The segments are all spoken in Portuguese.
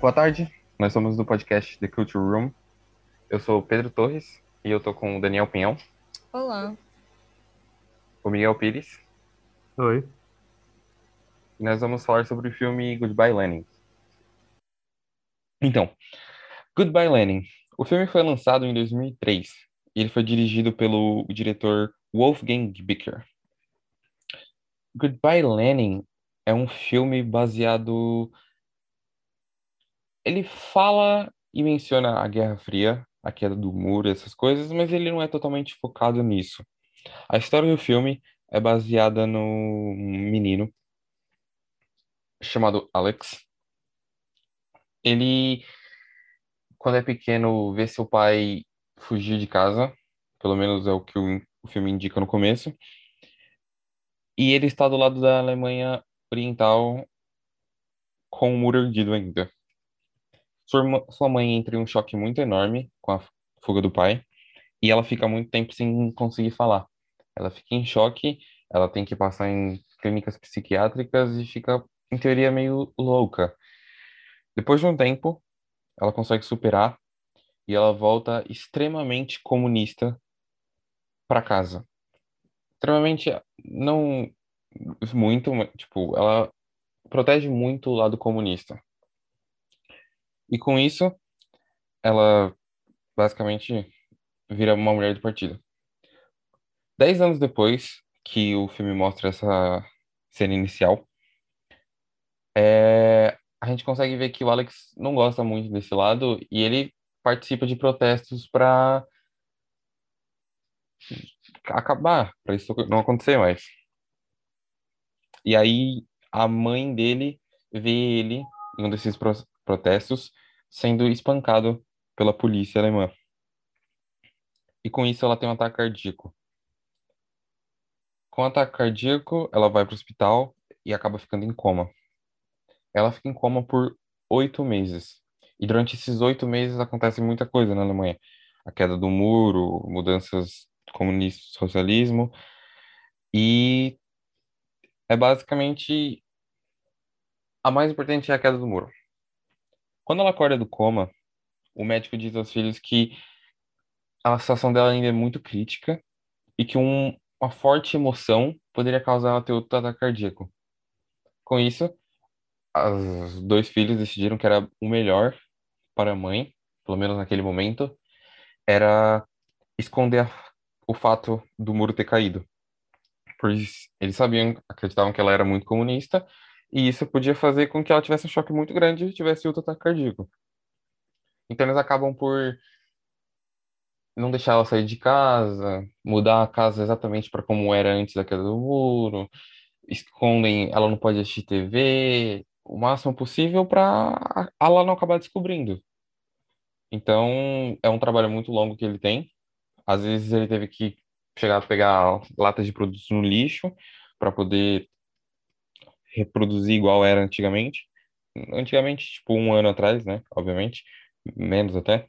Boa tarde, nós somos do podcast The Culture Room. Eu sou o Pedro Torres e eu tô com o Daniel Pinhão, Olá. o Miguel Pires, Oi. e nós vamos falar sobre o filme Goodbye Lenin. Então, Goodbye Lenin. O filme foi lançado em 2003 e ele foi dirigido pelo diretor Wolfgang Bicker. Goodbye Lenin é um filme baseado. Ele fala e menciona a Guerra Fria, a queda do muro, essas coisas, mas ele não é totalmente focado nisso. A história do filme é baseada no menino chamado Alex. Ele, quando é pequeno, vê seu pai fugir de casa, pelo menos é o que o, o filme indica no começo. E ele está do lado da Alemanha Oriental com o muro erguido ainda. Sua, sua mãe entra em um choque muito enorme com a fuga do pai e ela fica muito tempo sem conseguir falar. Ela fica em choque, ela tem que passar em clínicas psiquiátricas e fica, em teoria, meio louca. Depois de um tempo, ela consegue superar e ela volta extremamente comunista para casa. Extremamente, não muito, tipo, ela protege muito o lado comunista. E com isso, ela basicamente vira uma mulher do partido. Dez anos depois que o filme mostra essa cena inicial, é, a gente consegue ver que o Alex não gosta muito desse lado e ele participa de protestos para acabar, para isso não acontecer mais. E aí a mãe dele vê ele em um desses pro- protestos sendo espancado pela polícia alemã. E com isso ela tem um ataque cardíaco. Com o ataque cardíaco, ela vai para o hospital e acaba ficando em coma. Ela fica em coma por oito meses. E durante esses oito meses acontece muita coisa na Alemanha. A queda do muro, mudanças comunistas, socialismo. E é basicamente a mais importante é a queda do muro. Quando ela acorda do coma, o médico diz aos filhos que a situação dela ainda é muito crítica e que um- uma forte emoção poderia causar ela ter outro ataque cardíaco. Com isso, os dois filhos decidiram que era o melhor para a mãe, pelo menos naquele momento, era esconder a- o fato do muro ter caído. Pois eles sabiam, acreditavam que ela era muito comunista e isso podia fazer com que ela tivesse um choque muito grande e tivesse outro ataque cardíaco. Então eles acabam por não deixar ela sair de casa, mudar a casa exatamente para como era antes da queda do muro, escondem, ela não pode assistir TV, o máximo possível para ela não acabar descobrindo. Então, é um trabalho muito longo que ele tem. Às vezes ele teve que chegar a pegar latas de produtos no lixo para poder reproduzir igual era antigamente. Antigamente, tipo, um ano atrás, né? Obviamente, menos até.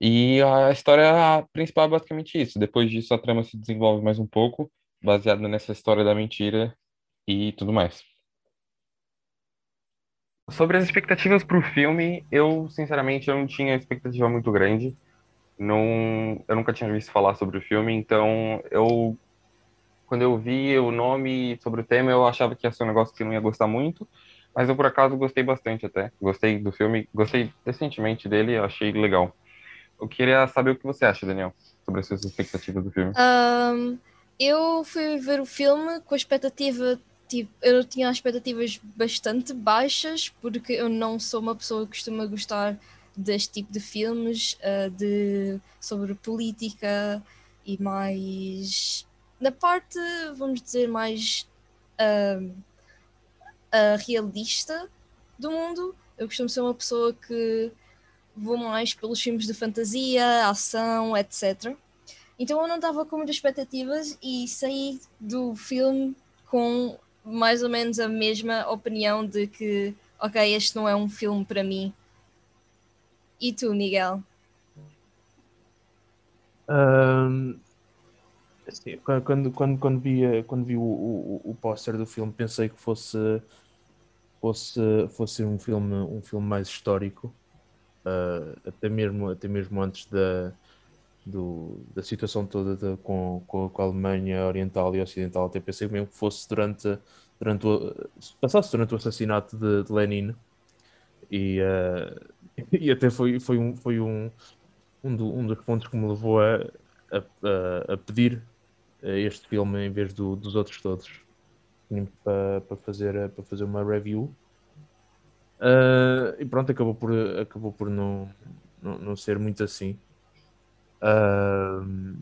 E a história principal é basicamente isso. Depois disso, a trama se desenvolve mais um pouco, baseada nessa história da mentira e tudo mais. Sobre as expectativas para o filme, eu, sinceramente, eu não tinha expectativa muito grande. Não, eu nunca tinha visto falar sobre o filme, então eu, quando eu vi o nome sobre o tema, eu achava que ia ser um negócio que não ia gostar muito, mas eu, por acaso, gostei bastante até. Gostei do filme, gostei decentemente dele, achei legal. Eu queria saber o que você acha, Daniel, sobre as suas expectativas do filme. Ahm, eu fui ver o filme com a expectativa, tipo, eu tinha expectativas bastante baixas, porque eu não sou uma pessoa que costuma gostar deste tipo de filmes, ah, de, sobre política e mais na parte, vamos dizer, mais ahm, ah, realista do mundo. Eu costumo ser uma pessoa que vou mais pelos filmes de fantasia, ação, etc. Então eu não estava com muitas expectativas e saí do filme com mais ou menos a mesma opinião de que, ok, este não é um filme para mim. E tu, Miguel? Ahm, Sim, quando, quando, quando vi, quando vi o, o, o póster do filme, pensei que fosse, fosse, fosse um, filme, um filme mais histórico, uh, até, mesmo, até mesmo antes da, do, da situação toda de, com, com, a Alemanha Oriental e Ocidental. Até pensei mesmo que fosse durante, durante o, passasse durante o assassinato de, de Lenin. E, uh, e até foi, foi, um, foi um, um, do, um dos pontos que me levou a, a, a pedir este filme em vez do, dos outros todos. Para, para, fazer, para fazer uma review. Uh, e pronto, acabou por, acabou por não, não, não ser muito assim. Uh,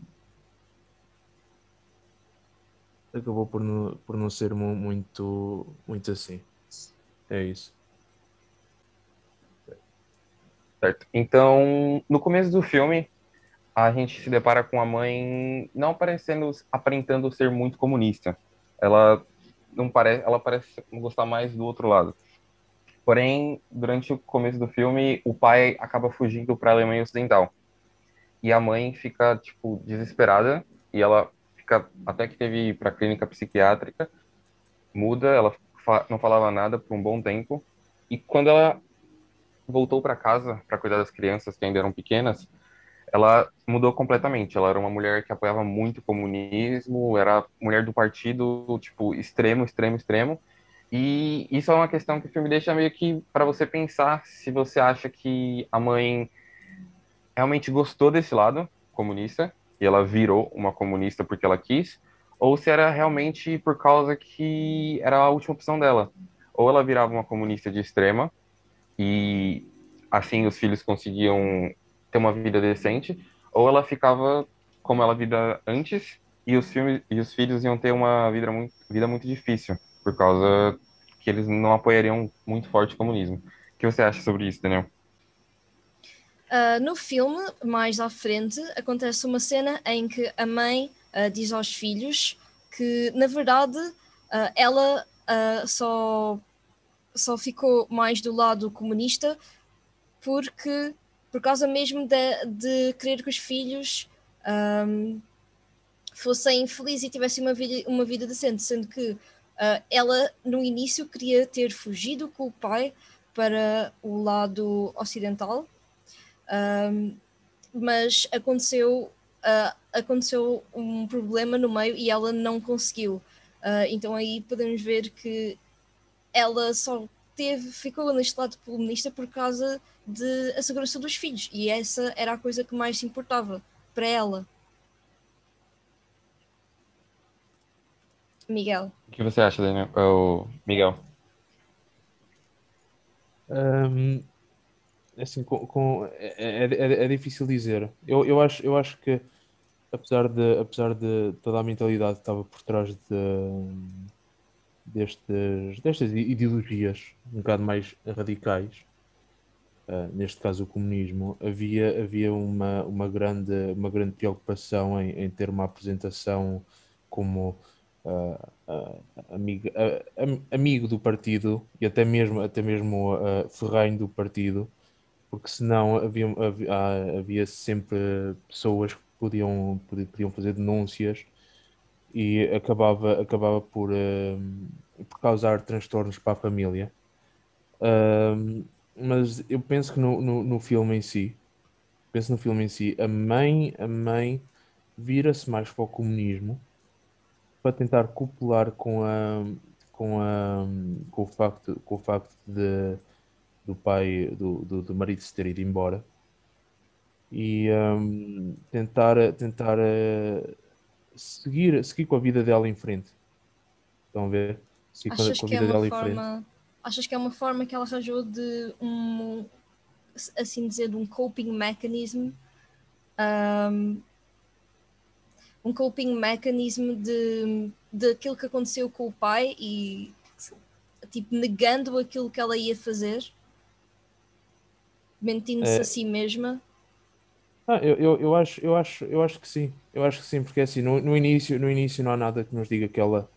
acabou por não, por não ser muito, muito assim. É isso. Certo. Então, no começo do filme, a gente se depara com a mãe não parecendo aparentando ser muito comunista. Ela não parece, ela parece gostar mais do outro lado. Porém, durante o começo do filme, o pai acaba fugindo para a Alemanha Ocidental. E a mãe fica tipo desesperada e ela fica até que teve para clínica psiquiátrica, muda, ela fa não falava nada por um bom tempo. E quando ela voltou para casa para cuidar das crianças que ainda eram pequenas, ela mudou completamente. Ela era uma mulher que apoiava muito o comunismo, era mulher do partido, tipo, extremo, extremo, extremo. E isso é uma questão que o filme deixa meio que para você pensar se você acha que a mãe realmente gostou desse lado comunista e ela virou uma comunista porque ela quis, ou se era realmente por causa que era a última opção dela. Ou ela virava uma comunista de extrema e assim os filhos conseguiam ter uma vida decente, ou ela ficava como ela vida antes e os filmes e os filhos iam ter uma vida muito vida muito difícil por causa que eles não apoiariam muito forte o comunismo. O que você acha sobre isso, Daniel? Uh, no filme, mais à frente, acontece uma cena em que a mãe uh, diz aos filhos que, na verdade, uh, ela só, só ficou mais do lado comunista porque por causa mesmo de, de querer que os filhos um, fossem felizes e tivessem uma vida, uma vida decente, sendo que uh, ela no início queria ter fugido com o pai para o lado ocidental, um, mas aconteceu, uh, aconteceu um problema no meio e ela não conseguiu. Uh, então aí podemos ver que ela só teve, ficou neste lado comunista por causa de a segurança dos filhos e essa era a coisa que mais se importava para ela. Miguel. O que você acha, Daniel? O Miguel. Um, assim, com, com é, é, é, é, difícil dizer. Eu, eu, acho, eu acho que apesar de, apesar de toda a mentalidade que estava por trás de, destes, destas ideologias um bocado mais radicais, uh, neste caso o comunismo, havia, havia uma, uma, grande, uma grande preocupação em, em ter uma apresentação como uh, uh, amigo, amigo do partido e até mesmo, até mesmo uh, ferrenho do partido, porque senão havia, havia, havia sempre pessoas que podiam, podiam fazer denúncias e acabava, acabava por, uh, por causar transtornos para a família. Uh, mas eu penso que no, no, no, filme em si, penso no filme em si, a mãe, a mãe vira-se mais para o comunismo para tentar copular com a com a com o facto com o facto de do pai do, do, do marido se ter ido embora e um, tentar tentar uh, seguir, seguir com a vida dela em frente. Estão a ver? Seguir achas com a, vida é dela forma, em frente. Achas que é uma forma que ela arranjou de um, assim dizer, de um coping mechanism? Um, um coping mechanism de, de aquilo que aconteceu com o pai e tipo negando aquilo que ela ia fazer, mentindo-se é. a si mesma. Ah, eu, eu, eu, acho, eu, acho, eu acho que sim. Eu acho que sim, porque assim, no, no, início, no início não há nada que nos diga que ela,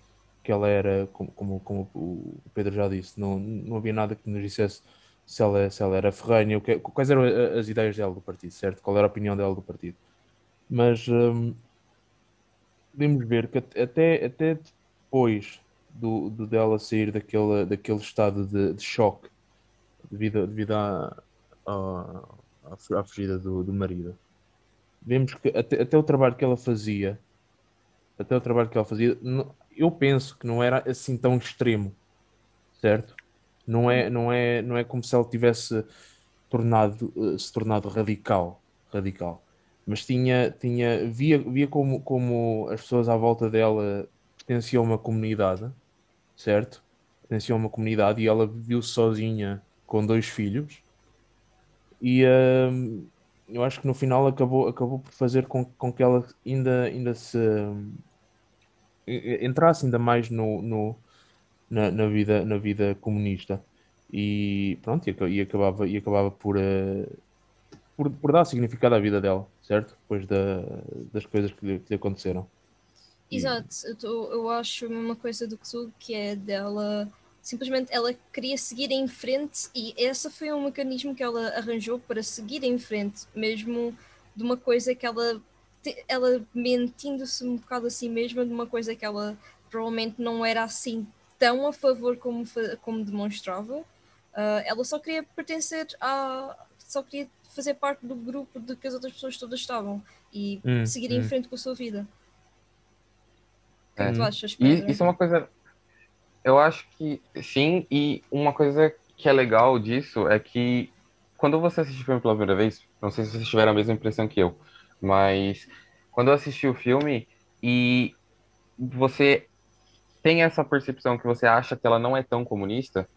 que ela era, como, como, como o Pedro já disse, não, não havia nada que nos dissesse se ela, se ela era ferranha, que, quais eram as ideias dela do partido, certo? Qual era a opinião dela do partido. Mas, hum, podemos ver que até, até depois do, do dela sair daquele, daquele estado de, de choque devido, devido à, à, à fugida do, do marido, vemos que até, até o trabalho que ela fazia, até o trabalho que ela fazia, eu penso que não era assim tão extremo, certo? Não é, não é, não é como se ela tivesse tornado, eh, se tornado radical, radical. Mas tinha, tinha, via, via como, como as pessoas à volta dela pertenciam a uma comunidade, certo? Pertenciam a uma comunidade e ela viveu sozinha com dois filhos. E hum, eu acho que no final acabou, acabou por fazer com, com que ela ainda, ainda se entrasse ainda mais no, no na, na, vida, na vida comunista e pronto, e, acabava, e acabava por, uh, por, por, dar significado à vida dela, certo? Depois da, das coisas que lhe, que lhe aconteceram. Exato, eu, tô, eu acho a mesma coisa do que tu, que é dela simplesmente ela queria seguir em frente e esse foi um mecanismo que ela arranjou para seguir em frente, mesmo de uma coisa que ela ela mentindo-se um bocado a si mesma de uma coisa que ela provavelmente não era assim tão a favor como, como demonstrava. Uh, ela só queria pertencer a. só queria fazer parte do grupo de que as outras pessoas todas estavam e hum, seguir hum. em frente com a sua vida. O que é. tu achas, Pedro? Isso é uma coisa. Eu acho que sim, e uma coisa que é legal disso é que quando você assiste o filme pela primeira vez, não sei se vocês tiveram a mesma impressão que eu, mas quando eu assisti o filme e você tem essa percepção que você acha que ela não é tão comunista,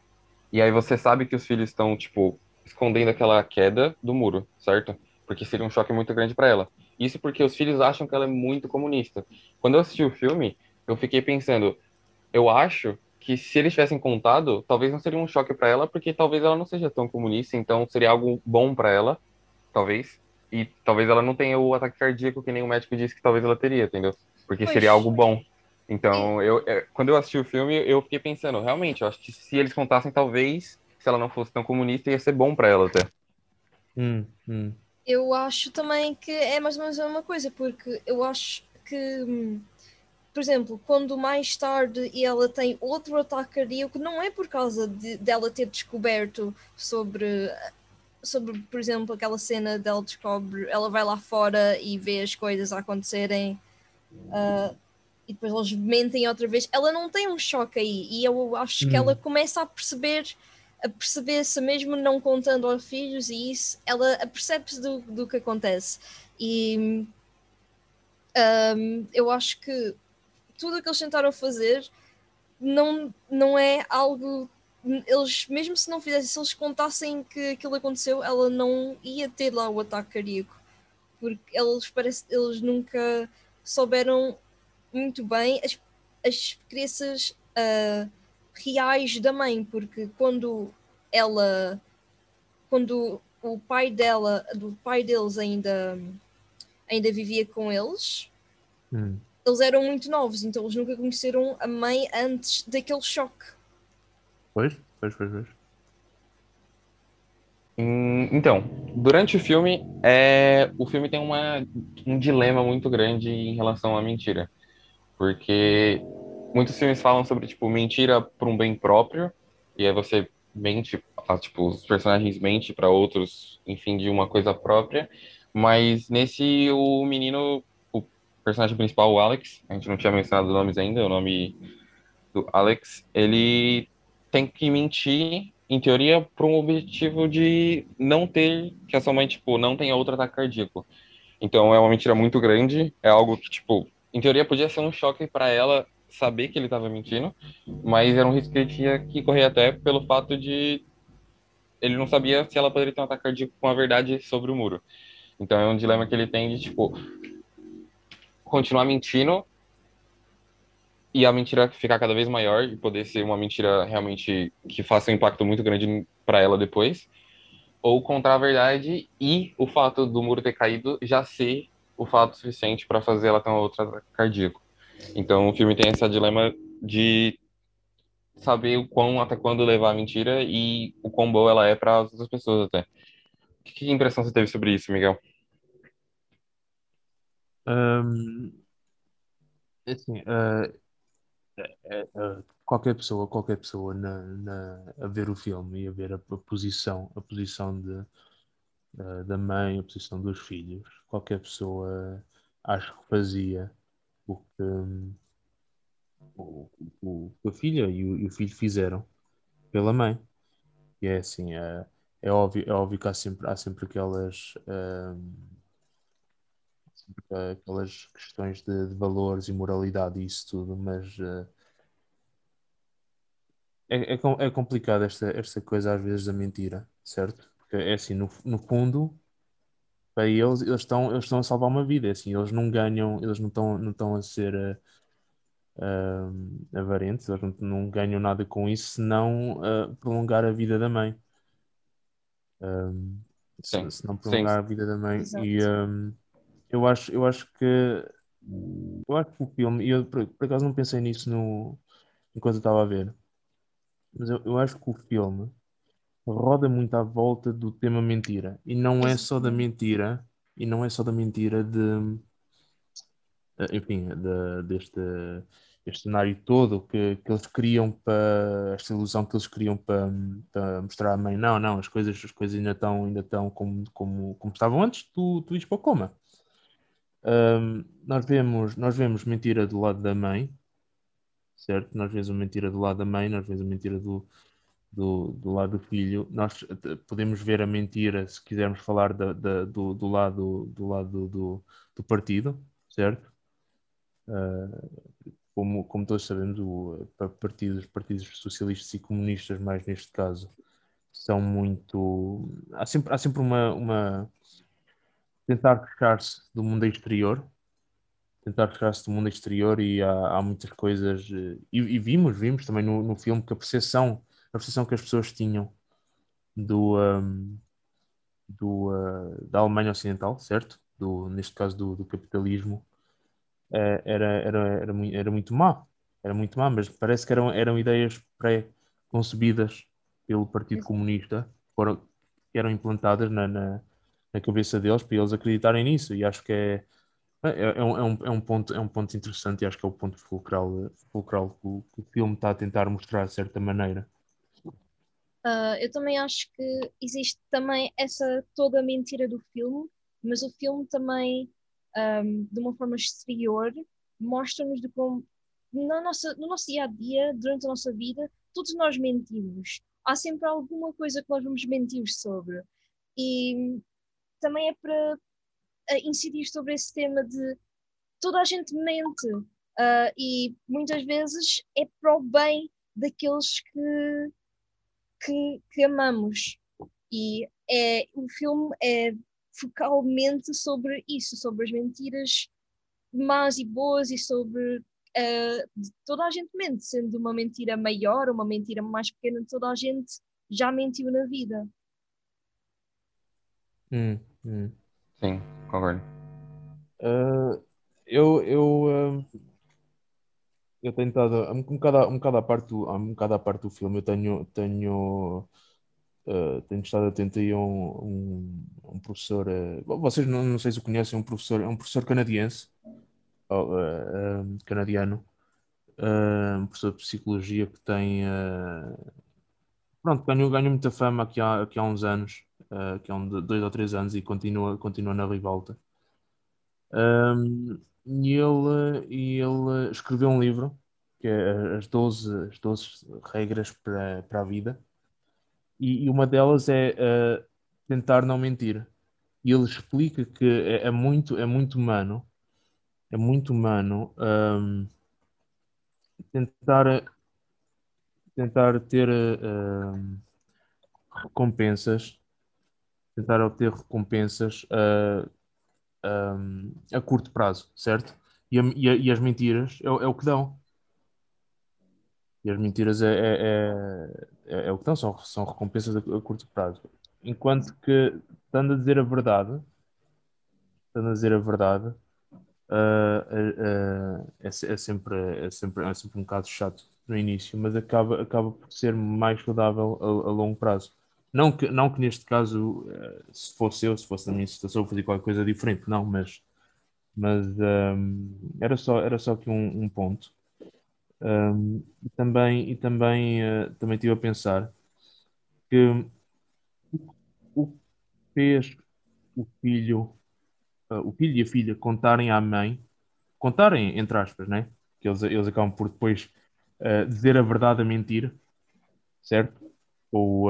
e aí você sabe que os filhos estão, tipo, escondendo aquela queda do muro, certo? Porque seria um choque muito grande para ela. Isso porque os filhos acham que ela é muito comunista. Quando eu assisti o filme, eu fiquei pensando, eu acho que se eles tivessem contado, talvez não seria um choque para ela, porque talvez ela não seja tão comunista, então seria algo bom para ela, talvez. E talvez ela não tenha o ataque cardíaco que nem o médico disse que talvez ela teria, entendeu? Porque Poxa. seria algo bom. Então, eu, é, quando eu assisti o filme, eu fiquei pensando, realmente, eu acho que se eles contassem, talvez, se ela não fosse tão comunista, ia ser bom para ela até. Hum, hum. Eu acho também que é mais ou menos a mesma coisa, porque eu acho que, hum, por exemplo, quando mais tarde ela tem outro ataque cardíaco, não é por causa de, dela ter descoberto sobre sobre, por exemplo, aquela cena dela descobre, ela vai lá fora e vê as coisas a acontecerem uh, e depois eles mentem outra vez. Ela não tem um choque aí e eu acho hum. que ela começa a perceber a perceber-se mesmo não contando aos filhos e isso, ela percebe-se do, do que acontece. E um, eu acho que tudo o que eles tentaram fazer não, não é algo. Eles, mesmo se não fizessem, se eles contassem que aquilo aconteceu, ela não ia ter lá o ataque cardíaco. Porque eles, parece, eles nunca souberam muito bem as, as crenças uh, reais da mãe, porque quando ela, quando o pai dela, do pai deles ainda, ainda vivia com eles, hum. Eles eram muito novos, então eles nunca conheceram a mãe antes daquele choque. Pois, pois, pois, pois. Hum, então, durante o filme, é, o filme tem uma, um dilema muito grande em relação à mentira. Porque muitos filmes falam sobre, tipo, mentira por um bem próprio, e aí você mente, tipo, os personagens mentem para outros, enfim, de uma coisa própria. Mas nesse, o menino, personagem principal, o Alex, a gente não tinha mencionado nomes ainda, o nome do Alex, ele tem que mentir, em teoria, por um objetivo de não ter, que a sua mãe, tipo, não tenha outro ataque cardíaco. Então é uma mentira muito grande, é algo que, tipo, em teoria podia ser um choque para ela saber que ele estava mentindo, mas era um risco que ele tinha que correr até pelo fato de ele não sabia se ela poderia ter um ataque cardíaco com a verdade sobre o muro. Então é um dilema que ele tem de tipo continuar mentindo e a mentira ficar cada vez maior e poder ser uma mentira realmente que faça um impacto muito grande para ela depois, ou contar a verdade e o fato do muro ter caído já ser o fato suficiente para fazer ela ter um outro ataque cardíaco. Então o filme tem esse dilema de saber o quão até quando levar a mentira e o quão boa ela é para as outras pessoas até. Que impressão você teve sobre isso, Miguel? Um, É assim, uh, uh, qualquer pessoa, qualquer pessoa na, na, a ver o filme e a ver a, a posição, a posição de, uh, da mãe, a posição dos filhos, qualquer pessoa acho que fazia o que, o, o, a filha e o, e o, filho fizeram pela mãe. E é assim, é, é, óbvio, é óbvio que há sempre, há sempre aquelas. Aquelas questões de, de, valores e moralidade e isso tudo, mas uh, é, é, é complicado esta, esta coisa às vezes da mentira, certo? Porque é assim, no, no fundo, para eles, eles estão, eles estão a salvar uma vida, é assim, eles não ganham, eles não estão, não estão a ser uh, uh, avarentes, eles não, não, ganham nada com isso, senão uh, prolongar a vida da mãe. Um, se, se, não prolongar Sim. a vida da mãe. Exato. E um, eu, acho, eu acho que eu acho que o filme, e eu por, por acaso não pensei nisso no, enquanto eu estava a ver mas eu, eu acho que o filme roda muito à volta do tema mentira. E não é só da mentira, e não é só da mentira de. Eh, enfim, de, deste este cenário todo que, que eles criam para esta ilusão que eles criam para, para mostrar à mãe, não, não, as coisas, as coisas ainda estão, ainda estão como, como, como estavam antes, tu, tu ires para o coma. Um, nós, vemos, nós vemos mentira do lado da mãe, certo? Nós vemos uma mentira do lado da mãe, nós vemos a mentira do, do, do lado do filho. Nós podemos ver a mentira, se quisermos falar da, da, do, do lado, do, lado do, do partido, certo? Uh, como, como todos sabemos, o, partidos, partidos socialistas e comunistas, mais neste caso, são muito. Há sempre, há sempre uma, uma. Tentar fechar-se do mundo exterior, tentar fechar-se do mundo exterior e há, há muitas coisas eh, e, e, vimos, vimos também no, no filme que a percepção, a percepção que as pessoas tinham do, um, do uh, da Alemanha Ocidental, certo? Do, neste caso do, do capitalismo, uh, era, era, era, muito, era muito má, era muito má, mas parece que eram, eram ideias pré-concebidas pelo Partido Comunista, foram, que eram implantadas na, na, na cabeça deles para eles acreditarem nisso, e acho que é é, é, é, um, é, um, ponto, é um ponto interessante e acho que é o ponto fulcral, fulcral que, o, que o filme está a tentar mostrar de certa maneira. Uh, eu também acho que existe também essa toda mentira do filme, mas o filme também, um, de uma forma exterior, mostra-nos de como na nossa, no nosso dia a dia, durante a nossa vida, todos nós mentimos. Há sempre alguma coisa que nós vamos mentir sobre. E também é para uh, incidir sobre esse tema de toda a gente mente uh, e muitas vezes é para o bem daqueles que, que, que amamos. E é, o filme é focalmente sobre isso, sobre as mentiras más e boas e sobre uh, toda a gente mente, sendo uma mentira maior uma mentira mais pequena, toda a gente já mentiu na vida. Hum, hum. Sim, concordo. Uh, eu, eu, uh, eu tenho estado um bocado, um bocado à parte do, um bocado à parte do filme. Eu tenho, tenho, uh, tenho estado atento aí a um, um, um professor. vocês não, não sei se o conhecem, um professor, é um professor canadiense, canadiano, um professor de psicologia que tem. pronto, ganhou, ganhou muita fama aqui há, aqui há uns anos uh, que é um de dois ou três anos e continua, continua na rivalta. Um, e ele, e ele escreveu um livro que é as 12, as 12 regras para, para a vida, e, e uma delas é uh, tentar não mentir. E ele explica que é, é, muito, é muito humano, é muito humano um, tentar, tentar ter uh, recompensas tentar obter recompensas a, a, a curto prazo, certo? E, a, e, e as mentiras é, é, o que dão. E as mentiras é, é, é, é o que dão, são, são recompensas a, curto prazo. Enquanto que, estando a dizer a verdade, estando a dizer a verdade, uh, uh, é, é, sempre, é, sempre, é sempre um bocado chato no início, mas acaba, acaba por ser mais saudável a, a longo prazo. Não que, não que neste caso, eh, se fosse eu, se fosse na minha situação, eu fazia qualquer coisa diferente, não, mas, Mas um, era só, era só aqui um, um ponto. Um, e também, e também, uh, também estive a pensar que o que fez o filho, uh, o filho e a filha contarem à mãe, contarem entre aspas, né? Que eles, eles acabam por depois uh, dizer a verdade a mentir, certo? Com,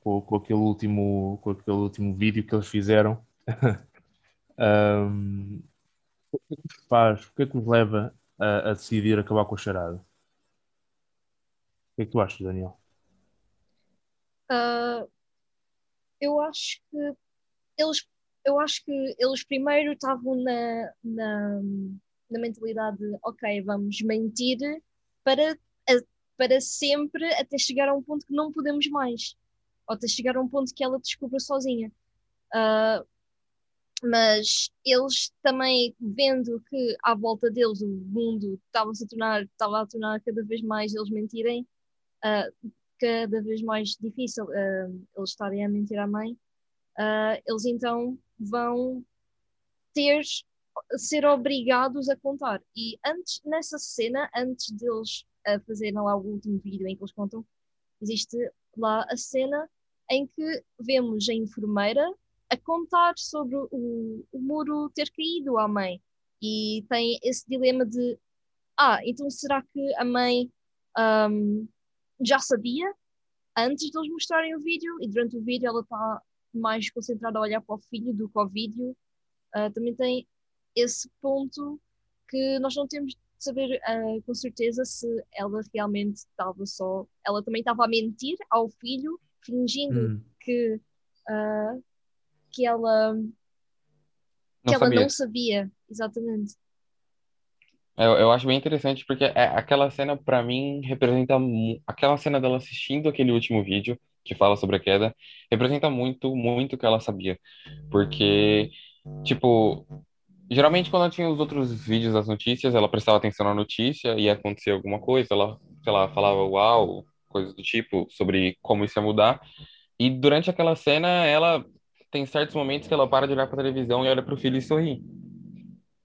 com, com, aquele último, com aquele último vídeo que eles fizeram. um, o que é que faz, o que é que vos leva a, a decidir acabar com a charada? O que é que tu achas, Daniel? Uh, eu acho que eles eu acho que eles primeiro estavam na, na, na mentalidade de ok, vamos mentir para, para sempre até chegar a um ponto que não podemos mais. Ou até chegar a um ponto que ela descubra sozinha. Uh, mas eles também vendo que à volta deles o mundo estava a tornar estava a tornar cada vez mais eles mentirem uh, cada vez mais difícil uh, eles estarem a mentir à mãe uh, eles então vão ter ser obrigados a contar e antes nessa cena antes deles uh, fazerem lá o último vídeo em que eles contam existe lá a cena em que vemos a enfermeira a contar sobre o, o muro ter caído à mãe. E tem esse dilema de: ah, então será que a mãe um, já sabia antes de eles mostrarem o vídeo? E durante o vídeo ela está mais concentrada a olhar para o filho do que ao vídeo. Uh, também tem esse ponto que nós não temos saber uh, com certeza se ela realmente estava só. Ela também estava a mentir ao filho, fingindo hum. que uh, que ela que ela não sabia, exatamente. Eu, eu acho bem interessante porque é, aquela cena para mim representa aquela cena dela assistindo aquele último vídeo que fala sobre a queda representa muito muito o que ela sabia porque tipo geralmente quando ela tinha os outros vídeos das notícias ela prestava atenção na notícia e ia acontecer alguma coisa ela sei lá falava uau coisas do tipo sobre como isso ia mudar e durante aquela cena ela tem certos momentos que ela para de olhar para televisão e olha para o filho e sorri.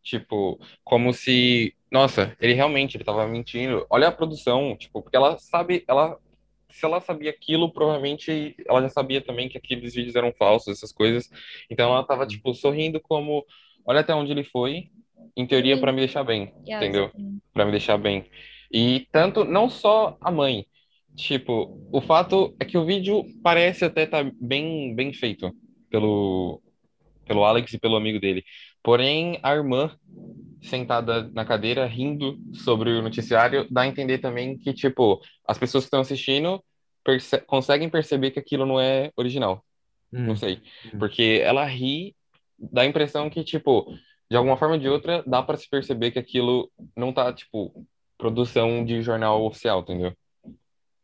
Tipo, como se, nossa, ele realmente ele tava mentindo. Olha a produção, tipo, porque ela sabe, ela se ela sabia aquilo, provavelmente ela já sabia também que aqueles vídeos eram falsos, essas coisas. Então ela tava tipo sorrindo como, olha até onde ele foi, em teoria para me deixar bem, yeah, entendeu? Para me deixar bem. E tanto não só a mãe, tipo, o fato é que o vídeo parece até estar tá bem bem feito pelo, pelo Alex e pelo amigo dele. Porém, a irmã, sentada na cadeira, rindo sobre o noticiário, dá a entender também que, tipo, as pessoas que estão assistindo perce conseguem perceber que aquilo não é original. Hum. Não sei. Hum. Porque ela ri, dá a impressão que, tipo, de alguma forma ou de outra, dá para se perceber que aquilo não tá, tipo, produção de jornal oficial, entendeu?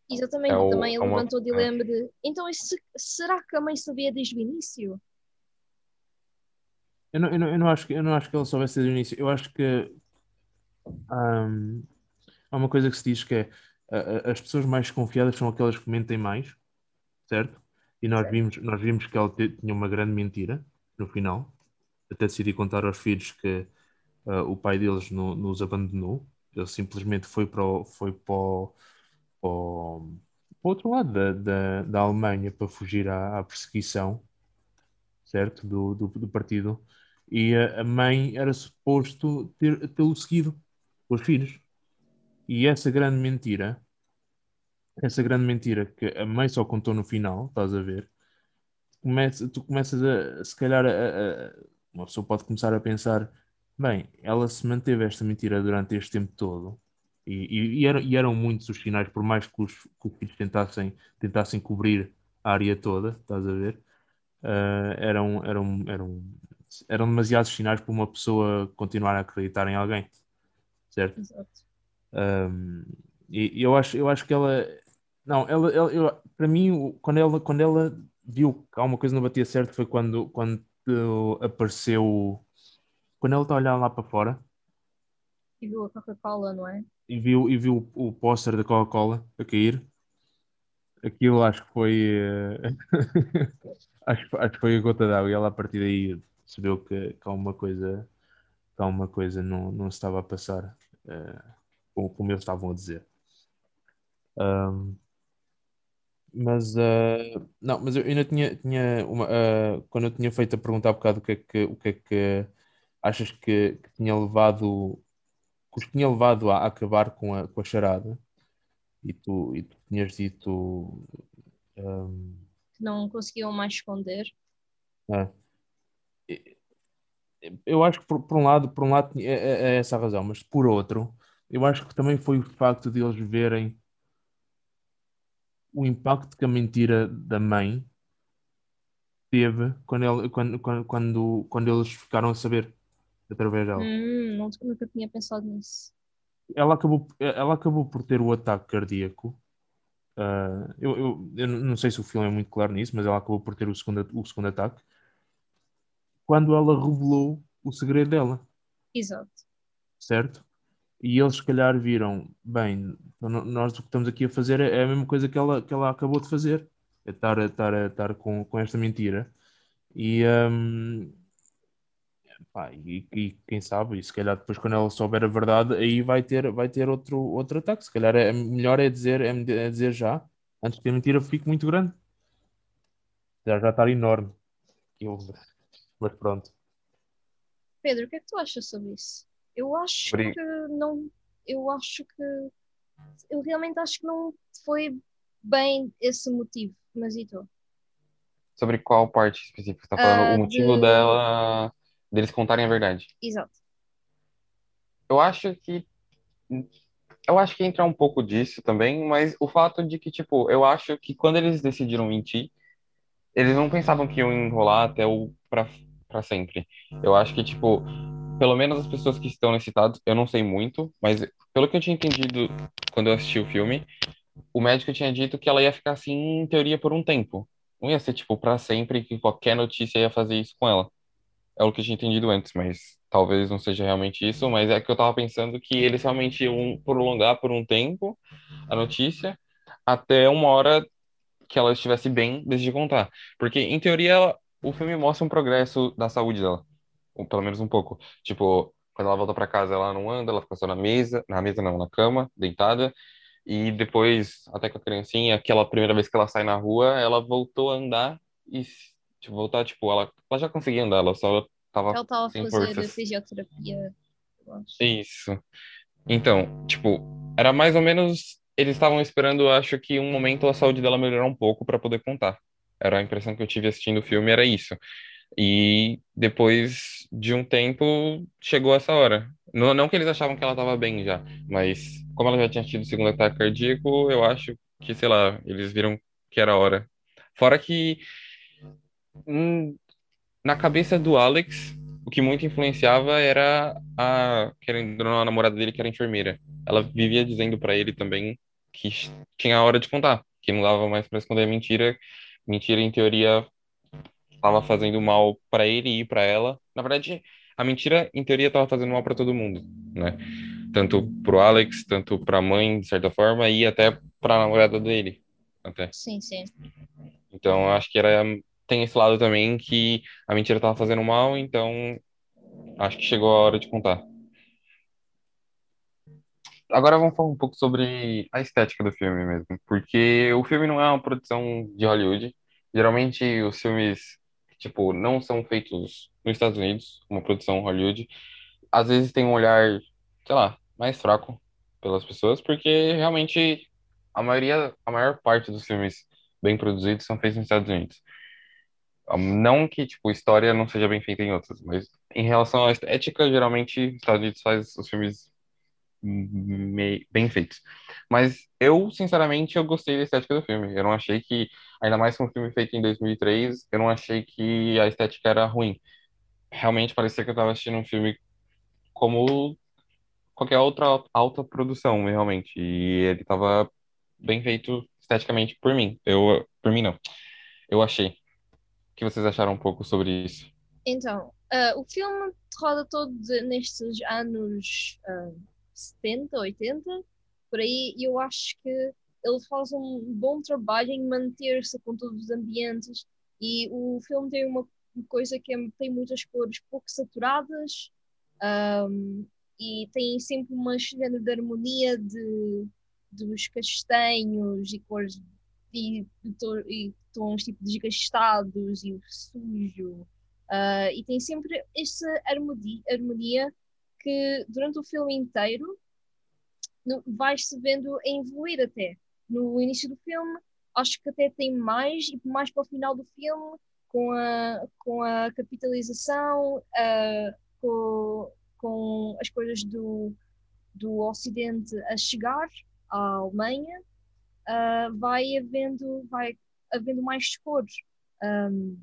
Exatamente, é também é levantou o dilema de então será que a mãe sabia desde o início? Eu não, eu, não, eu, não acho, eu não acho que ela soubesse desde o início. Eu acho que um, há uma coisa que se diz que é as pessoas mais confiadas são aquelas que mentem mais, certo? E nós certo. vimos, nós vimos que ela tinha uma grande mentira no final, até decidi contar aos filhos que uh, o pai deles no, nos abandonou. Ele simplesmente foi para o, foi para o, para o outro lado da, da, da Alemanha para fugir à, à perseguição, certo? Do, do, do, partido. E a, mãe era suposto ter, tê-lo seguido com os filhos. E essa grande mentira, essa grande mentira que a mãe só contou no final, estás a ver? Começa, tu começas a, se calhar, a, a, uma pessoa pode começar a pensar: bem, ela se manteve esta mentira durante este tempo todo e, e, eram, e, eram, muitos os sinais, por mais que os, que os filhos tentassem, tentassem cobrir a área toda, estás a ver? Uh, eram, eram, eram, eram demasiados sinais para uma pessoa continuar a acreditar em alguém, certo? Exato. Um, e eu acho, eu acho que ela, não, ela, ela eu, para mim, quando ela, quando ela viu que alguma coisa não batia certo foi quando, quando apareceu, quando ela está a olhar lá para fora e viu a Coca-Cola, não é? E viu, e viu o, o póster da Coca-Cola a cair. Aquilo acho que foi. Uh... acho, acho que foi a gota d'água. E ela a partir daí percebeu que, que alguma coisa. que alguma coisa não, não estava a passar uh, como, como eles estavam a dizer. Um, mas uh, não, mas eu ainda tinha, tinha uma, uh, quando eu tinha feito a pergunta há bocado o que é que, o que, é que achas que, que tinha levado que os tinha levado a acabar com a, com a charada e tu, e tu tinhas dito um, que não conseguiam mais esconder. É. Eu acho que por, por, um lado, por um lado é, é, é essa a razão, mas por outro, eu acho que também foi o facto de eles verem o impacto que a mentira da mãe teve quando, ele, quando, quando, quando, quando eles ficaram a saber através dela. Hum, não, nunca tinha pensado nisso. Ela acabou, ela acabou por ter o ataque cardíaco. Uh, eu, eu, eu, não sei se o filme é muito claro nisso, mas ela acabou por ter o segundo, o segundo ataque quando ela revelou o segredo dela. Exato. Certo? E eles, se calhar, viram: bem, nós o que estamos aqui a fazer é a mesma coisa que ela, que ela acabou de fazer, é estar, estar, estar com, com esta mentira. E, um, pá, e, e, quem sabe, e se calhar depois, quando ela souber a verdade, aí vai ter, vai ter outro, outro ataque. Se calhar é melhor é dizer, é, é dizer já, antes que a mentira fique muito grande. Já, já estar enorme. Eu, mas pronto. Pedro, o que é que tu achas sobre isso? Eu acho que não. Eu acho que. Eu realmente acho que não foi bem esse motivo, mas e tu? Sobre qual parte específica? Você tá falando uh, o motivo de... dela deles contarem a verdade. Exato. Eu acho que eu acho que entra um pouco disso também, mas o fato de que, tipo, eu acho que quando eles decidiram mentir, eles não pensavam que iam enrolar até o pra, pra sempre. Eu acho que, tipo, pelo menos as pessoas que estão nesse estado, eu não sei muito, mas pelo que eu tinha entendido quando eu assisti o filme, o médico tinha dito que ela ia ficar assim, em teoria, por um tempo. Não ia ser, tipo, para sempre, que qualquer notícia ia fazer isso com ela. É o que eu tinha entendido antes, mas talvez não seja realmente isso, mas é que eu tava pensando que eles realmente iam prolongar por um tempo a notícia até uma hora que ela estivesse bem desde contar. Porque, em teoria, ela, o filme mostra um progresso da saúde dela pelo menos um pouco. Tipo, quando ela volta para casa, ela não anda, ela fica só na mesa, na mesa não, na cama, deitada. E depois, até com a criancinha, aquela primeira vez que ela sai na rua, ela voltou a andar e tipo, voltar, tipo, ela, ela já conseguia andar, ela só tava ela tava sem fazendo forças. fisioterapia, Isso. Então, tipo, era mais ou menos eles estavam esperando, acho que um momento a saúde dela melhorar um pouco para poder contar. Era a impressão que eu tive assistindo o filme, era isso. E depois de um tempo, chegou essa hora. Não, não que eles achavam que ela estava bem já, mas como ela já tinha tido o segundo ataque cardíaco, eu acho que, sei lá, eles viram que era a hora. Fora que hum, na cabeça do Alex, o que muito influenciava era a, querendo a namorada dele, que era enfermeira. Ela vivia dizendo para ele também que tinha a hora de contar, que não dava mais para esconder mentira. Mentira, em teoria, estava fazendo mal para ele e para ela. Na verdade, a mentira, em teoria, estava fazendo mal para todo mundo, né? Tanto pro Alex, tanto para a mãe, de certa forma, e até para a namorada dele, até. Sim, sim. Então, acho que era tem esse lado também que a mentira estava fazendo mal, então acho que chegou a hora de contar. Agora vamos falar um pouco sobre a estética do filme mesmo, porque o filme não é uma produção de Hollywood. Geralmente os filmes tipo, não são feitos nos Estados Unidos, uma produção Hollywood, às vezes tem um olhar, sei lá, mais fraco pelas pessoas, porque realmente a maioria, a maior parte dos filmes bem produzidos são feitos nos Estados Unidos. Não que, tipo, história não seja bem feita em outros, mas em relação à estética, geralmente os Estados Unidos faz os filmes bem feitos. Mas eu, sinceramente, eu gostei da estética do filme. Eu não achei que, ainda mais com um filme feito em 2003, eu não achei que a estética era ruim. Realmente parecia que eu estava assistindo um filme como qualquer outra alta produção, realmente. E ele estava bem feito esteticamente por mim. Eu, por mim não. Eu achei. O que vocês acharam um pouco sobre isso? Então, uh, o filme roda todo nestes anos uh, 70, 80, por aí, e eu acho que ele faz um bom trabalho em manter-se com todos os ambientes e o filme tem uma coisa que é, tem muitas cores pouco saturadas Um, e tem sempre uma género de harmonia de, dos castanhos e cores e, e tons tipo desgastados e sujo. Uh, e tem sempre essa harmonia, harmonia que durante o filme inteiro vais-se vendo a evoluir até. No início do filme, acho que até tem mais, e mais para o final do filme, com a, com a capitalização, uh, com, com as coisas do, do Ocidente a chegar à Alemanha, uh, vai havendo, vai havendo mais cores um,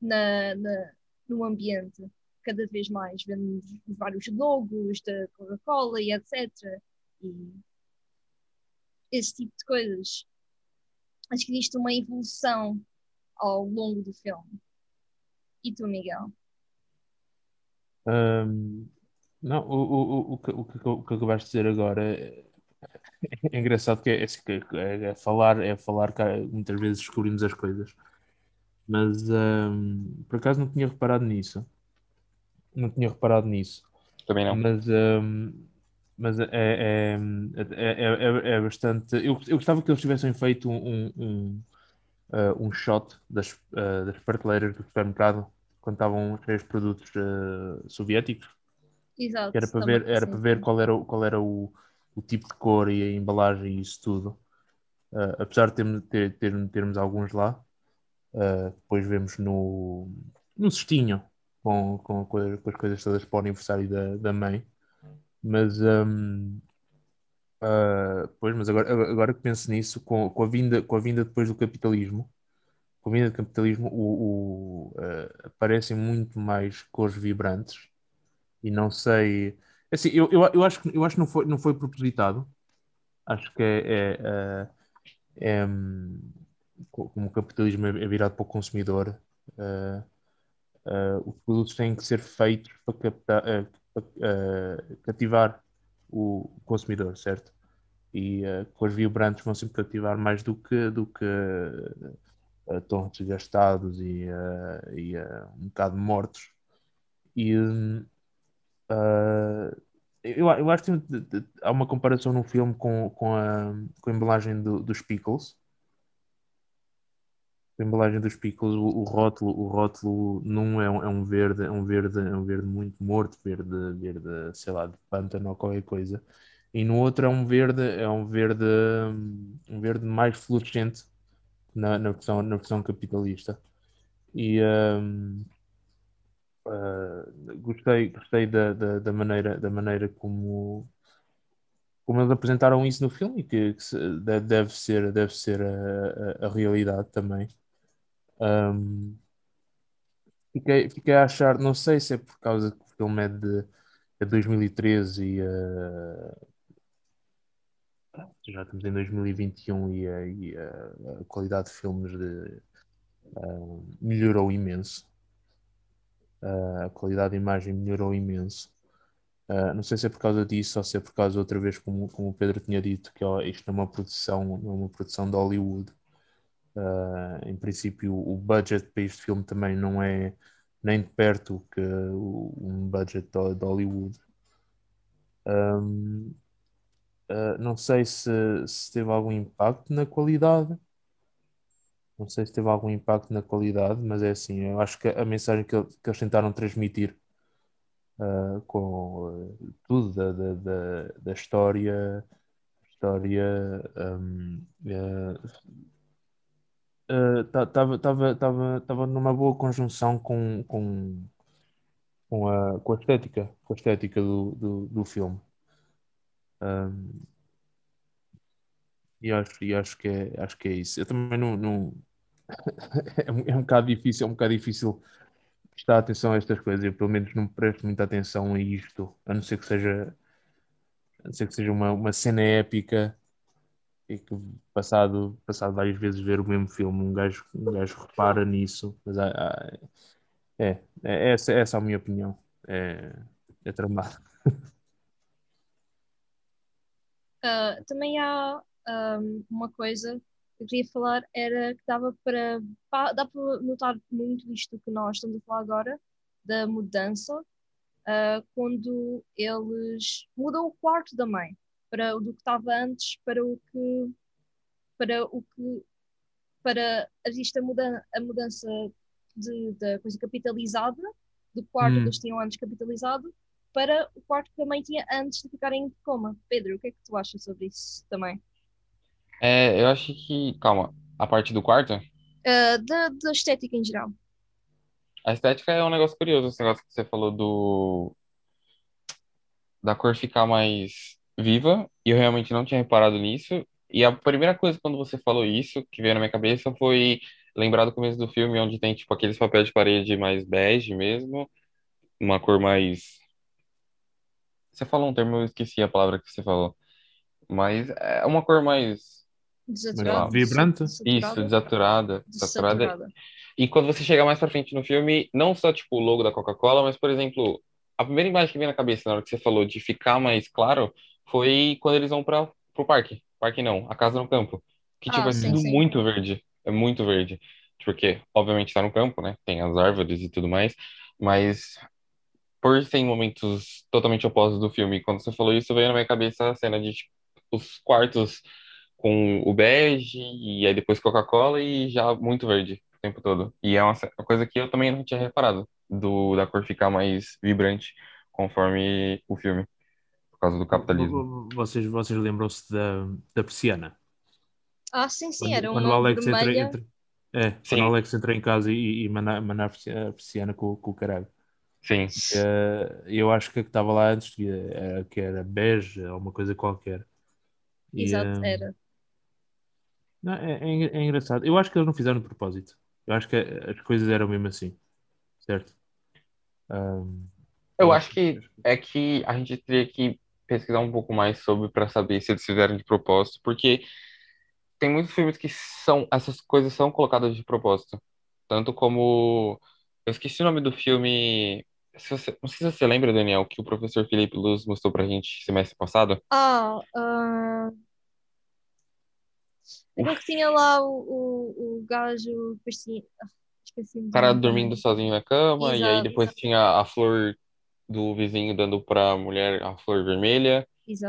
na, na, no ambiente, cada vez mais. Vemos vários logos da Coca-Cola e etc. E esse tipo de coisas. Acho que existe uma evolução ao longo do filme. E tu, Miguel? Um, não, o, o, o, que, o, que, o que acabaste de dizer agora é, é engraçado que é, é, é, falar, é falar que muitas vezes descobrimos as coisas. Mas um, por acaso não tinha reparado nisso. Não tinha reparado nisso. Também não. Mas, um, mas é, é, é, é, bastante. Eu, eu gostava que eles tivessem feito um, um, um shot das, das prateleiras do supermercado quando estavam cheios de produtos soviéticos Exato. Era para ver, era para ver qual era, qual era o, o tipo de cor e a embalagem e isso tudo. Uh, apesar de termos, ter, ter, termos alguns lá, uh, depois vemos no, no cestinho com, com, com, as coisas todas para o aniversário da, da mãe. Mas, um, uh, ah, pois, mas agora, agora que penso nisso, com, com, a vinda, com a vinda depois do capitalismo, com a vinda do capitalismo, o, o aparecem muito mais cores vibrantes e não sei. Assim, eu, eu, eu, acho, eu acho que não foi, não foi propositado. Acho que é, é, é, é como o capitalismo é virado para o consumidor, uh, uh, os produtos têm que ser feitos para, captar, uh, cativar o consumidor, certo? E cores vibrantes vão sempre cativar mais do que, do que tons desgastados e, e um bocado mortos. E, Uh, eu, eu acho que há uma comparação no filme com, com, a, com a embalagem do, dos Pickles. A embalagem dos Pickles, o, o, rótulo, o rótulo num é um, é um verde, é um verde, é um verde muito morto, verde, verde, sei lá, de pântano ou qualquer coisa. E no outro é um verde, é um verde, um verde mais fluorescente na, na, versão, na versão capitalista. E, um, Uh, gostei gostei da, da, da, maneira, da maneira como, como eles apresentaram isso no filme que, que deve ser, deve ser a, a, a realidade também. Um, fiquei, fiquei a achar, não sei se é por causa que o filme é de, é 2013 e uh, já estamos em 2021 e, a, e a, a qualidade de filmes de, uh, melhorou imenso a qualidade de imagem melhorou imenso. Uh, não sei se é por causa disso ou se é por causa, outra vez, como, como o Pedro tinha dito, que ó, isto é uma produção, é uma produção de Hollywood. Uh, em princípio, o budget para este filme também não é nem de perto que um budget de, Hollywood. Um, uh, não sei se, se teve algum impacto na qualidade, não sei se teve algum impacto na qualidade, mas é assim, eu acho que a mensagem que, que eles tentaram transmitir uh, com tudo da, da, da, da, história, história um, estava uh, tava, numa boa conjunção com, com, com, a, com a estética, com a estética do, do, do filme. Um, e acho, e acho que é, acho que é isso. Eu também não, não, é, é um bocado difícil, é um bocado difícil prestar atenção a estas coisas. Eu, pelo menos, não presto muita atenção a isto, a não ser que seja, a não ser que seja uma, uma cena épica e que, passado, passado várias vezes ver o mesmo filme, um gajo, um gajo repara nisso. Mas há, há, é, é, essa, essa é a minha opinião. É, é tramado. Uh, também há um, uma coisa eu queria falar era que dava para. dá para notar muito isto que nós estamos a falar agora, da mudança uh, quando eles mudam o quarto da mãe para o do que estava antes para o que para o que para existe a, muda, a mudança de, da coisa capitalizada do quarto hum. que eles tinham antes capitalizado para o quarto que a mãe tinha antes de ficarem em coma. Pedro, o que é que tu achas sobre isso também? É, eu acho que, calma, a parte do quarto? Uh, da, da estética em geral. A estética é um negócio curioso, esse negócio que você falou do da cor ficar mais viva, e eu realmente não tinha reparado nisso. E a primeira coisa quando você falou isso, que veio na minha cabeça, foi lembrar do começo do filme, onde tem tipo aqueles papéis de parede mais bege mesmo, uma cor mais. Você falou um termo, eu esqueci a palavra que você falou. Mas é uma cor mais. Desaturada. Vibrante? Isso, desaturada. Desaturada. E quando você chega mais pra frente no filme, não só tipo o logo da Coca-Cola, mas por exemplo, a primeira imagem que vem na cabeça na hora que você falou de ficar mais claro foi quando eles vão para pro parque. Parque não, a casa no campo. Que tipo, ah, é sim, tudo sim. muito verde. É muito verde. Porque, obviamente, tá no campo, né? Tem as árvores e tudo mais. Mas por ser em momentos totalmente opostos do filme, quando você falou isso, veio na minha cabeça a cena de tipo, os quartos com o bege, e aí depois Coca-Cola e já muito verde tempo todo. E é uma, coisa que eu também não tinha reparado, do, da cor ficar mais vibrante conforme o filme, causa do capitalismo. Vocês, vocês lembram-se da, da persiana? Ah, sim, sim, quando, era uma quando o Alex vermelha. entra, entra, é, Sim. quando o Alex entra em casa e, e manda, manda a persi- a persiana com, com o caralho. Sim, Eh, eu acho que a que estava lá antes que era bege ou uma coisa qualquer. E, Exato, eh, era. Não, é, é é engraçado. Eu acho que eles não fizeram de propósito. Eu acho que as coisas eram mesmo assim. Certo? Ahm, eu acho que é que a gente teria que pesquisar um pouco mais sobre para saber se eles fizeram de propósito, porque tem muitos filmes que são, essas coisas são colocadas de propósito. Tanto como, eu esqueci o nome do filme, se você- não sei se você lembra, Daniel, que o professor Felipe Luz mostrou pra gente semestre passado. Ah, ah... Aquele que tinha lá o, o, o gajo, ah, Esqueci O cara dormindo sozinho na cama, e aí Exato, depois tinha a flor do vizinho dando pra mulher a flor vermelha.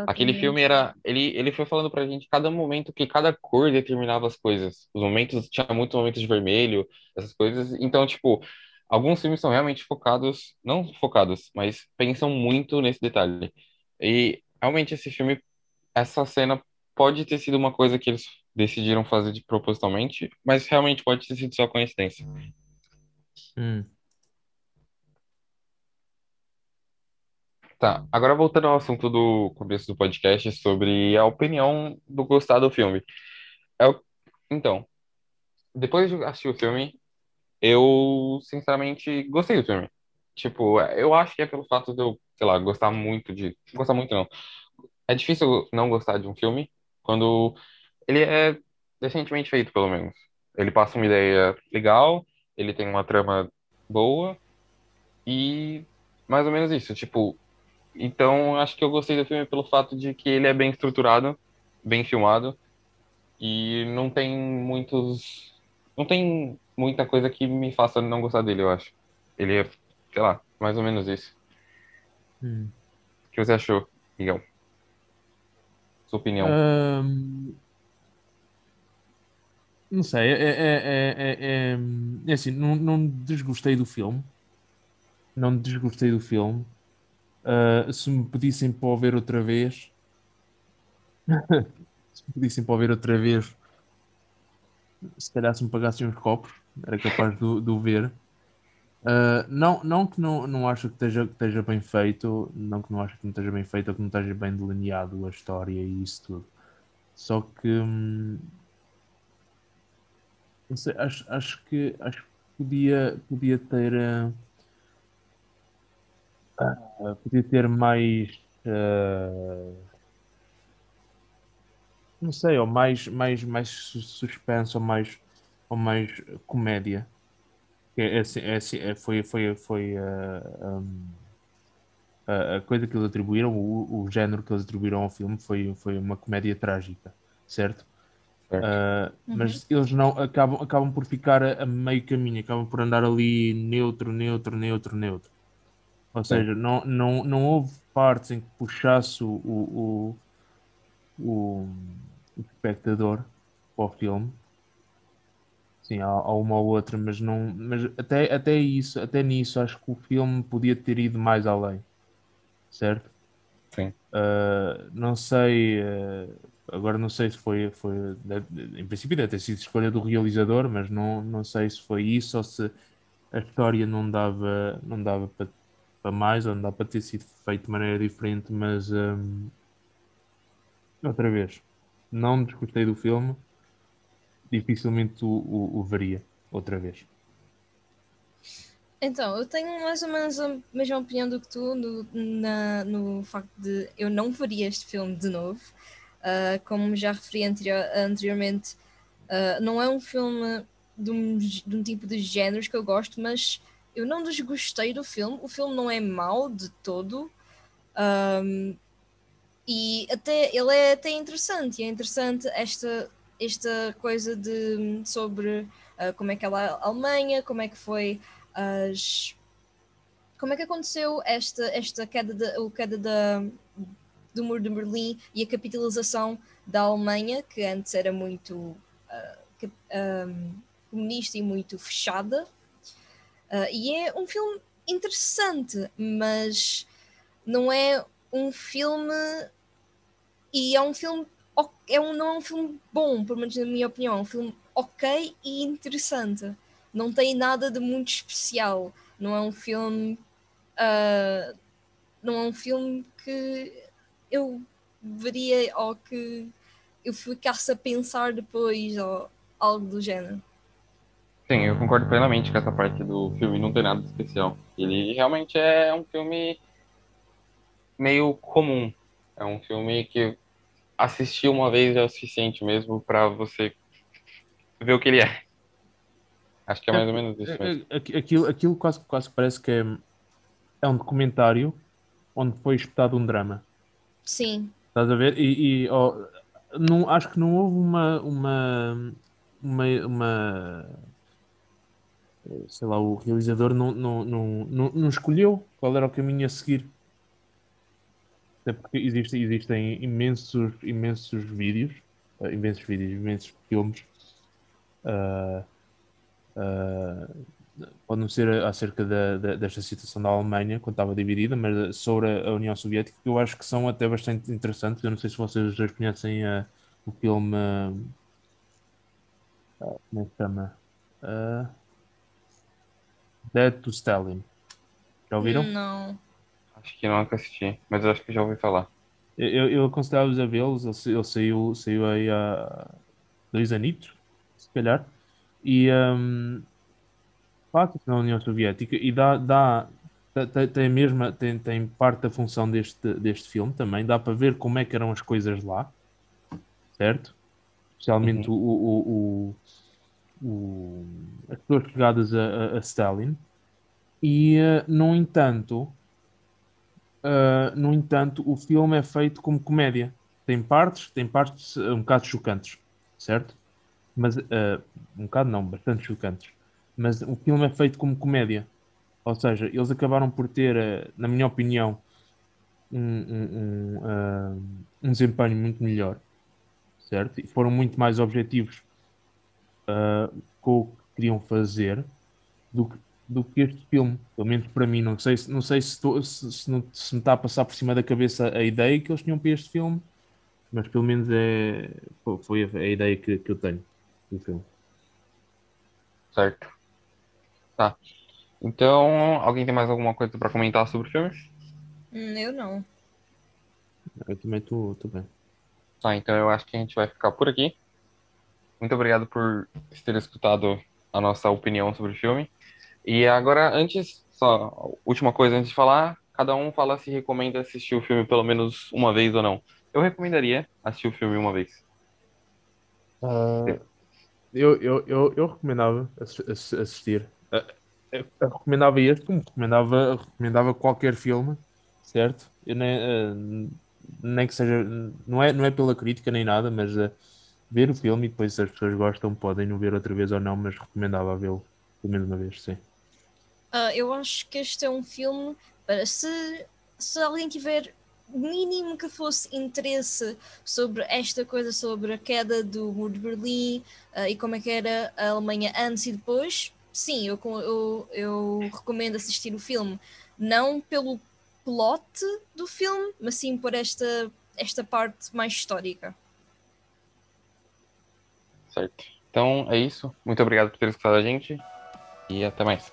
Aquele filme era. Ele, ele foi falando pra gente cada momento que cada cor determinava as coisas. Os momentos, tinha muitos momentos de vermelho, essas coisas. Então, tipo, alguns filmes são realmente focados, não focados, mas pensam muito nesse detalhe. E realmente esse filme, essa cena pode ter sido uma coisa que eles decidiram fazer de propositalmente, mas realmente pode ter sido só coincidência. hum. Tá, agora voltando ao assunto do começo do podcast sobre a opinião do gostar do filme. Eu, então, depois de assistir o filme, eu sinceramente gostei do filme. Tipo, eu acho que é pelo fato de eu, sei lá, gostar muito de. Gostar muito não. É difícil não gostar de um filme quando ele é decentemente feito, pelo menos. Ele passa uma ideia legal, ele tem uma trama boa e mais ou menos isso. Tipo, então acho que eu gostei do filme pelo fato de que ele é bem estruturado, bem filmado e não tem muitos. Não tem muita coisa que me faça não gostar dele, eu acho. Ele é, sei lá, mais ou menos isso. Hum. O que você achou, Miguel? Sua opinião. Ahm, não sei, é, é, é, é, é- é assim, não, não desgostei do filme. Não desgostei do filme. Ah, se me pedissem para o ver outra vez, se me pedissem para o ver outra vez, se calhar se me pagassem uns copos, era capaz de, o- ver. Ah, não, não que não, não acho que esteja, que esteja bem feito, não que não acho que não esteja bem feito ou que não esteja bem delineado a história e isso tudo. Só que hum, não sei, acho, acho que acho que podia, podia ter ah, ah, podia ter mais ah, não sei, ou mais, mais, mais su- suspense ou mais, ou mais comédia. Que É, assim- é, assim- é- foi, foi, foi ah, hum, a, coisa que eles atribuíram, o, o género que eles atribuíram ao filme foi, foi uma comédia trágica, certo? Certo. Ah, mas eles não acabam, acabam por ficar a, a meio caminho, acabam por andar ali neutro, neutro, neutro, neutro. Ou seja, não, não, não houve partes em que puxasse o, o, o, o espectador para o filme. Sim, há, há, uma ou outra, mas não. Mas até, até isso, até nisso, acho que o filme podia ter ido mais além. Certo? Sim. Uh, não sei. Uh, agora não sei se foi. foi em princípio deve ter sido escolha do realizador, mas não, não sei se foi isso ou se a história não dava, não dava para, para mais não dava para ter sido feito de maneira diferente, mas um, outra vez, não desgostei do filme, dificilmente o, o, o veria outra vez. Então, eu tenho mais ou menos a mesma opinião do que tu no, na, no facto de eu não veria este filme de novo. Uh, como já referi anterior, anteriormente, uh, não é um filme de um, de um tipo de géneros que eu gosto, mas eu não desgostei do filme. O filme não é mau de todo. Um, e até ele é até interessante. E é interessante esta, esta coisa de sobre uh, como é que ela a Alemanha, como é que foi as como é que aconteceu esta, esta queda, de, a queda da, do muro de Berlim e a capitalização da Alemanha, que antes era muito uh, que, um, comunista e muito fechada. Uh, e é um filme interessante, mas não é um filme. E é um filme. É um, não é um filme bom, pelo menos na minha opinião. É um filme ok e interessante. Não tem nada de muito especial. Não é um filme. Uh, não é um filme que eu veria ou que eu ficasse a pensar depois ou algo do género. Sim, eu concordo plenamente com essa parte do filme, não tem nada de especial. Ele realmente é um filme meio comum. É um filme que assistir uma vez é o suficiente mesmo para você ver o que ele é. Acho que é mais ou menos isso mesmo. É, é, aquilo, aquilo quase, quase parece que é, é um documentário onde foi espetado um drama. Sim. Estás a ver? E, e oh, não, acho que não houve uma, uma, uma, uma sei lá, o realizador não, não, não, não, não escolheu qual era o caminho a seguir. Até porque existe, existem imensos, imensos vídeos, uh, imensos vídeos, imensos filmes. Uh, uh, pode não ser acerca da, da, desta situação da Alemanha, quando estava dividida, mas sobre a União Soviética, que eu acho que são até bastante interessantes. Eu não sei se vocês já conhecem uh, o filme. Uh, como é que chama? Uh, Dead to Stalin. Já ouviram? Não. Acho que nunca assisti, mas acho que já ouvi falar. Eu, eu aconselhava-vos a vê-los. Ele, ele, saiu, saiu aí há dois anitos, se calhar. E um, passa na União Soviética e dá, dá tem, tem, mesma, tem, tem parte da função deste, deste filme também. Dá para ver como é que eram as coisas lá, certo? Especialmente uhum. o, o, o o, as pessoas ligadas a, a, Stalin. E uh, no entanto uh, no entanto o filme é feito como comédia. Tem partes tem partes um bocado chocantes certo? Mas uh, um bocado não bastante chocantes. Mas o filme é feito como comédia. Ou seja eles acabaram por ter na minha opinião um, um, um, um desempenho muito melhor certo? E foram muito mais objetivos uh, com o que queriam fazer do que, do que este filme. Pelo menos para mim, não sei, não sei se, tô, se, se, não, se me está a passar por cima da cabeça a ideia que eles tinham para este filme, mas pelo menos é, foi a, a ideia que, que eu tenho do filme. Certo. Tá. Então, alguém tem mais alguma coisa para comentar sobre o filme? Hum, eu não. Eu também estou bem. Tá, então eu acho que a gente vai ficar por aqui. Muito obrigado por ter escutado a nossa opinião sobre o filme. E agora, antes, só última coisa antes de falar, cada um fala se recomenda assistir o filme pelo menos uma vez ou não. Eu recomendaria assistir o filme uma vez. Uh, eu, eu, eu, eu recomendava assistir. Ah, eu recomendava este como recomendava, recomendava qualquer filme, certo? Eu nem, uh, nem que seja, não é, não é pela crítica nem nada, mas ver o filme e depois se as pessoas gostam podem não ver outra vez ou não, mas recomendava vê-lo pelo menos uma vez, sim. Uh, eu acho que este é um filme Para se, se alguém tiver mínimo que fosse interesse sobre esta coisa, sobre a queda do muro de Berlim uh, e como é que era a Alemanha antes e depois, sim, eu, eu, eu recomendo assistir o filme. Não pelo plot do filme, mas sim por esta, esta parte mais histórica. Certo. Então é isso. Muito obrigado por ter escutado a gente e até mais.